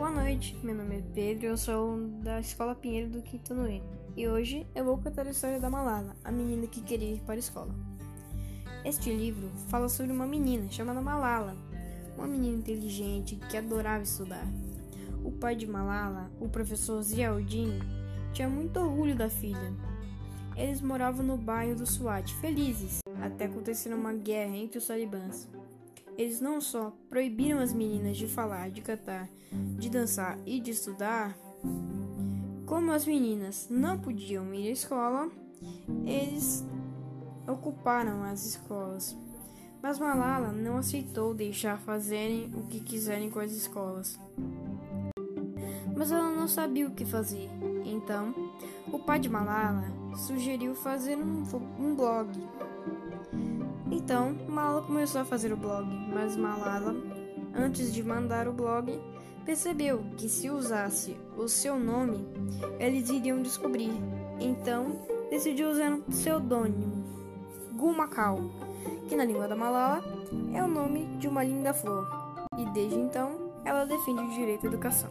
Boa noite, meu nome é Pedro eu sou da Escola Pinheiro do Quinto Noê. E hoje eu vou contar a história da Malala, a menina que queria ir para a escola. Este livro fala sobre uma menina chamada Malala, uma menina inteligente que adorava estudar. O pai de Malala, o professor Ziauddin, tinha muito orgulho da filha. Eles moravam no bairro do Swat, felizes, até acontecer uma guerra entre os talibãs. Eles não só proibiram as meninas de falar, de cantar, de dançar e de estudar, como as meninas não podiam ir à escola, eles ocuparam as escolas. Mas Malala não aceitou deixar fazerem o que quiserem com as escolas. Mas ela não sabia o que fazer. Então, o pai de Malala sugeriu fazer um, um blog então, Malala começou a fazer o blog, mas Malala, antes de mandar o blog, percebeu que se usasse o seu nome, eles iriam descobrir. Então, decidiu usar um pseudônimo, Gumacal, que na língua da Malala é o nome de uma linda flor. E desde então, ela defende o direito à educação.